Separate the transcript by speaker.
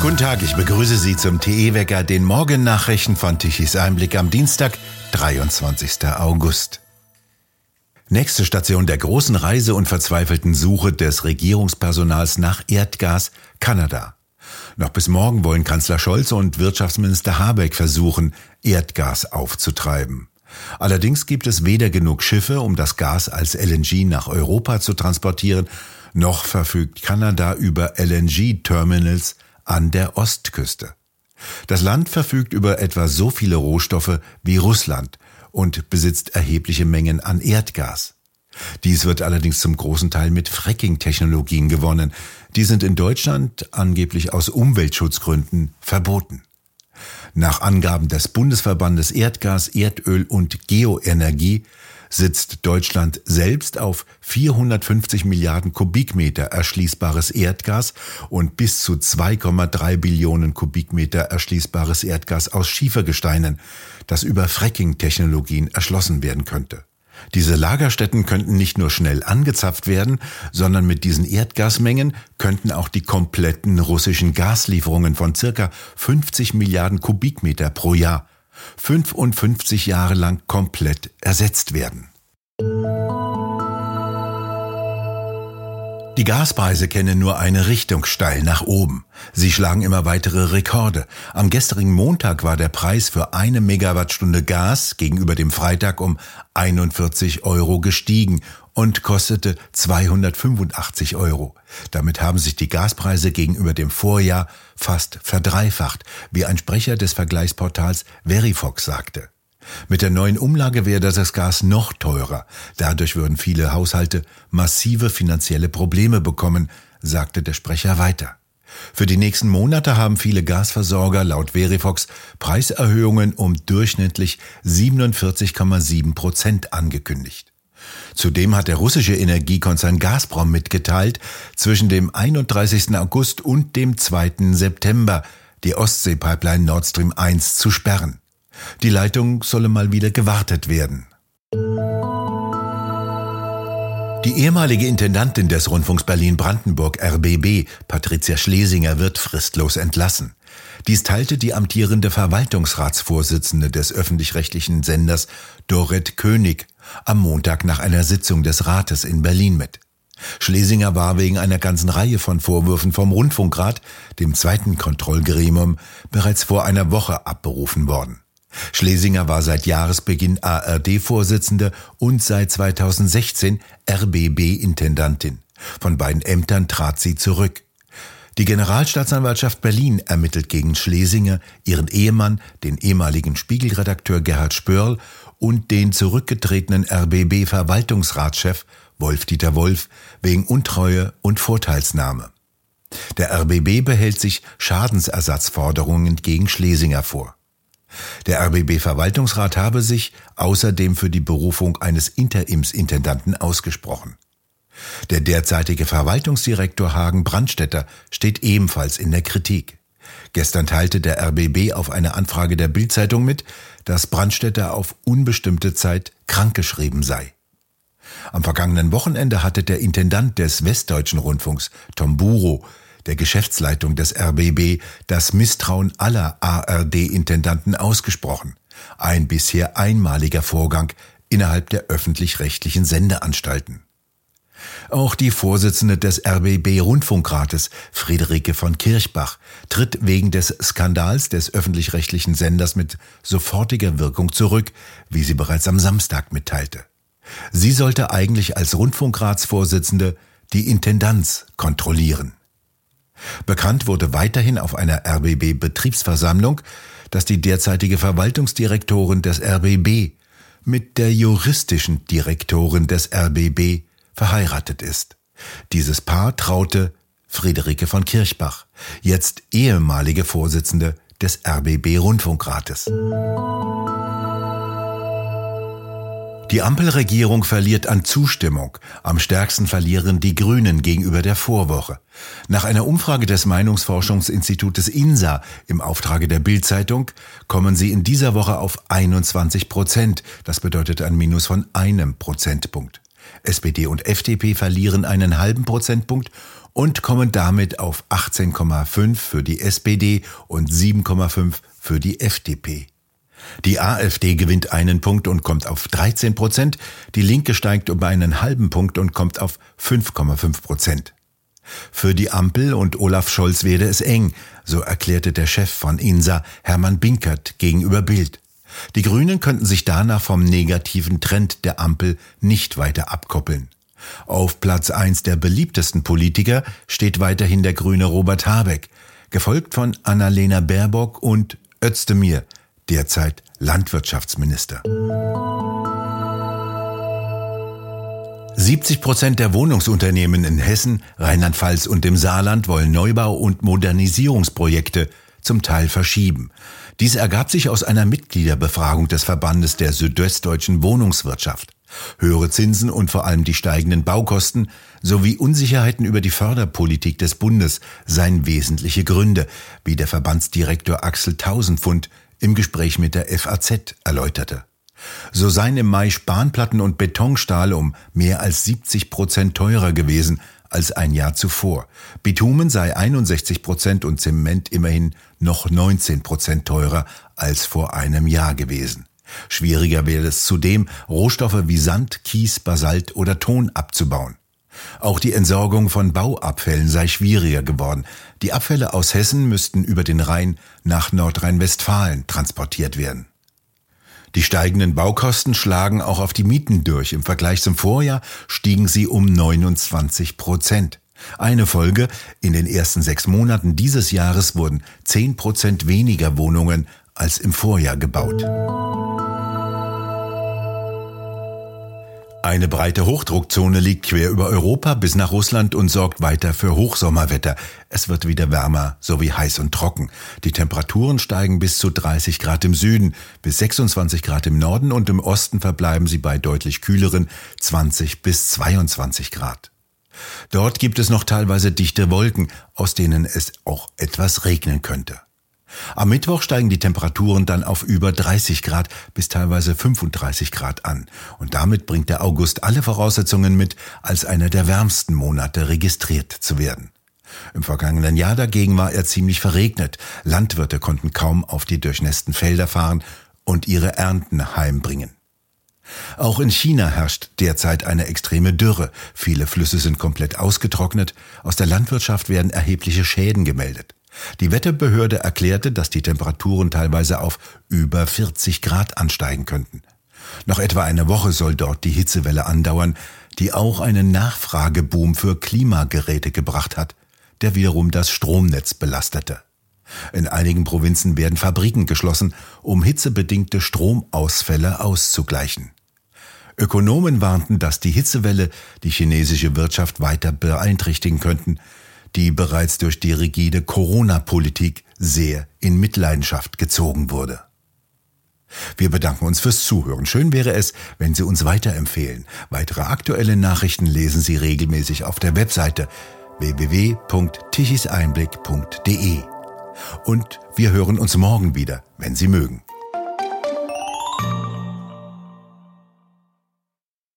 Speaker 1: Guten Tag, ich begrüße Sie zum TE-Wecker, den Morgennachrichten von Tichys Einblick am Dienstag, 23. August. Nächste Station der großen Reise und verzweifelten Suche des Regierungspersonals nach Erdgas, Kanada. Noch bis morgen wollen Kanzler Scholz und Wirtschaftsminister Habeck versuchen, Erdgas aufzutreiben. Allerdings gibt es weder genug Schiffe, um das Gas als LNG nach Europa zu transportieren, noch verfügt Kanada über LNG-Terminals an der Ostküste. Das Land verfügt über etwa so viele Rohstoffe wie Russland und besitzt erhebliche Mengen an Erdgas. Dies wird allerdings zum großen Teil mit Fracking-Technologien gewonnen. Die sind in Deutschland angeblich aus Umweltschutzgründen verboten. Nach Angaben des Bundesverbandes Erdgas, Erdöl und Geoenergie sitzt Deutschland selbst auf 450 Milliarden Kubikmeter erschließbares Erdgas und bis zu 2,3 Billionen Kubikmeter erschließbares Erdgas aus Schiefergesteinen, das über Fracking-Technologien erschlossen werden könnte. Diese Lagerstätten könnten nicht nur schnell angezapft werden, sondern mit diesen Erdgasmengen könnten auch die kompletten russischen Gaslieferungen von circa 50 Milliarden Kubikmeter pro Jahr 55 Jahre lang komplett ersetzt werden. Die Gaspreise kennen nur eine Richtung steil nach oben. Sie schlagen immer weitere Rekorde. Am gestrigen Montag war der Preis für eine Megawattstunde Gas gegenüber dem Freitag um 41 Euro gestiegen und kostete 285 Euro. Damit haben sich die Gaspreise gegenüber dem Vorjahr fast verdreifacht, wie ein Sprecher des Vergleichsportals Verifox sagte. Mit der neuen Umlage werde das Gas noch teurer. Dadurch würden viele Haushalte massive finanzielle Probleme bekommen, sagte der Sprecher weiter. Für die nächsten Monate haben viele Gasversorger laut Verifox Preiserhöhungen um durchschnittlich 47,7 Prozent angekündigt. Zudem hat der russische Energiekonzern Gazprom mitgeteilt, zwischen dem 31. August und dem 2. September die Ostsee-Pipeline Nord Stream 1 zu sperren. Die Leitung solle mal wieder gewartet werden. Die ehemalige Intendantin des Rundfunks Berlin-Brandenburg RBB, Patricia Schlesinger, wird fristlos entlassen. Dies teilte die amtierende Verwaltungsratsvorsitzende des öffentlich-rechtlichen Senders Dorit König am Montag nach einer Sitzung des Rates in Berlin mit. Schlesinger war wegen einer ganzen Reihe von Vorwürfen vom Rundfunkrat, dem zweiten Kontrollgremium, bereits vor einer Woche abberufen worden. Schlesinger war seit Jahresbeginn ARD-Vorsitzende und seit 2016 RBB-Intendantin. Von beiden Ämtern trat sie zurück. Die Generalstaatsanwaltschaft Berlin ermittelt gegen Schlesinger, ihren Ehemann, den ehemaligen Spiegelredakteur Gerhard Spörl und den zurückgetretenen RBB-Verwaltungsratschef Wolf-Dieter Wolf wegen Untreue und Vorteilsnahme. Der RBB behält sich Schadensersatzforderungen gegen Schlesinger vor. Der RBB-Verwaltungsrat habe sich außerdem für die Berufung eines Interimsintendanten ausgesprochen. Der derzeitige Verwaltungsdirektor Hagen Brandstetter steht ebenfalls in der Kritik. Gestern teilte der RBB auf eine Anfrage der Bildzeitung mit, dass Brandstetter auf unbestimmte Zeit krankgeschrieben sei. Am vergangenen Wochenende hatte der Intendant des Westdeutschen Rundfunks, Tom Buro, der Geschäftsleitung des RBB das Misstrauen aller ARD-Intendanten ausgesprochen. Ein bisher einmaliger Vorgang innerhalb der öffentlich-rechtlichen Sendeanstalten. Auch die Vorsitzende des RBB Rundfunkrates, Friederike von Kirchbach, tritt wegen des Skandals des öffentlich-rechtlichen Senders mit sofortiger Wirkung zurück, wie sie bereits am Samstag mitteilte. Sie sollte eigentlich als Rundfunkratsvorsitzende die Intendanz kontrollieren. Bekannt wurde weiterhin auf einer RBB-Betriebsversammlung, dass die derzeitige Verwaltungsdirektorin des RBB mit der juristischen Direktorin des RBB verheiratet ist. Dieses Paar traute Friederike von Kirchbach, jetzt ehemalige Vorsitzende des RBB Rundfunkrates. Die Ampelregierung verliert an Zustimmung. Am stärksten verlieren die Grünen gegenüber der Vorwoche. Nach einer Umfrage des Meinungsforschungsinstitutes INSA im Auftrage der Bildzeitung kommen sie in dieser Woche auf 21 Prozent. Das bedeutet ein Minus von einem Prozentpunkt. SPD und FDP verlieren einen halben Prozentpunkt und kommen damit auf 18,5 für die SPD und 7,5 für die FDP. Die AfD gewinnt einen Punkt und kommt auf 13 Prozent, die Linke steigt um einen halben Punkt und kommt auf 5,5 Prozent. Für die Ampel und Olaf Scholz werde es eng, so erklärte der Chef von INSA, Hermann Binkert, gegenüber Bild. Die Grünen könnten sich danach vom negativen Trend der Ampel nicht weiter abkoppeln. Auf Platz eins der beliebtesten Politiker steht weiterhin der Grüne Robert Habeck, gefolgt von Annalena Baerbock und Özdemir, derzeit Landwirtschaftsminister. 70 Prozent der Wohnungsunternehmen in Hessen, Rheinland-Pfalz und dem Saarland wollen Neubau- und Modernisierungsprojekte zum Teil verschieben. Dies ergab sich aus einer Mitgliederbefragung des Verbandes der südwestdeutschen Wohnungswirtschaft. Höhere Zinsen und vor allem die steigenden Baukosten sowie Unsicherheiten über die Förderpolitik des Bundes seien wesentliche Gründe, wie der Verbandsdirektor Axel Tausendpfund im Gespräch mit der FAZ erläuterte. So seien im Mai Spanplatten und Betonstahl um mehr als 70 Prozent teurer gewesen als ein Jahr zuvor. Bitumen sei 61 Prozent und Zement immerhin noch 19 Prozent teurer als vor einem Jahr gewesen. Schwieriger wäre es zudem, Rohstoffe wie Sand, Kies, Basalt oder Ton abzubauen. Auch die Entsorgung von Bauabfällen sei schwieriger geworden. Die Abfälle aus Hessen müssten über den Rhein nach Nordrhein-Westfalen transportiert werden. Die steigenden Baukosten schlagen auch auf die Mieten durch. Im Vergleich zum Vorjahr stiegen sie um 29 Prozent. Eine Folge, in den ersten sechs Monaten dieses Jahres wurden 10 Prozent weniger Wohnungen als im Vorjahr gebaut. Eine breite Hochdruckzone liegt quer über Europa bis nach Russland und sorgt weiter für Hochsommerwetter. Es wird wieder wärmer sowie heiß und trocken. Die Temperaturen steigen bis zu 30 Grad im Süden, bis 26 Grad im Norden und im Osten verbleiben sie bei deutlich kühleren 20 bis 22 Grad. Dort gibt es noch teilweise dichte Wolken, aus denen es auch etwas regnen könnte. Am Mittwoch steigen die Temperaturen dann auf über 30 Grad bis teilweise 35 Grad an. Und damit bringt der August alle Voraussetzungen mit, als einer der wärmsten Monate registriert zu werden. Im vergangenen Jahr dagegen war er ziemlich verregnet. Landwirte konnten kaum auf die durchnässten Felder fahren und ihre Ernten heimbringen. Auch in China herrscht derzeit eine extreme Dürre. Viele Flüsse sind komplett ausgetrocknet. Aus der Landwirtschaft werden erhebliche Schäden gemeldet. Die Wetterbehörde erklärte, dass die Temperaturen teilweise auf über 40 Grad ansteigen könnten. Noch etwa eine Woche soll dort die Hitzewelle andauern, die auch einen Nachfrageboom für Klimageräte gebracht hat, der wiederum das Stromnetz belastete. In einigen Provinzen werden Fabriken geschlossen, um hitzebedingte Stromausfälle auszugleichen. Ökonomen warnten, dass die Hitzewelle die chinesische Wirtschaft weiter beeinträchtigen könnten, die bereits durch die rigide Corona-Politik sehr in Mitleidenschaft gezogen wurde. Wir bedanken uns fürs Zuhören. Schön wäre es, wenn Sie uns weiterempfehlen. Weitere aktuelle Nachrichten lesen Sie regelmäßig auf der Webseite www.tichiseinblick.de. Und wir hören uns morgen wieder, wenn Sie mögen.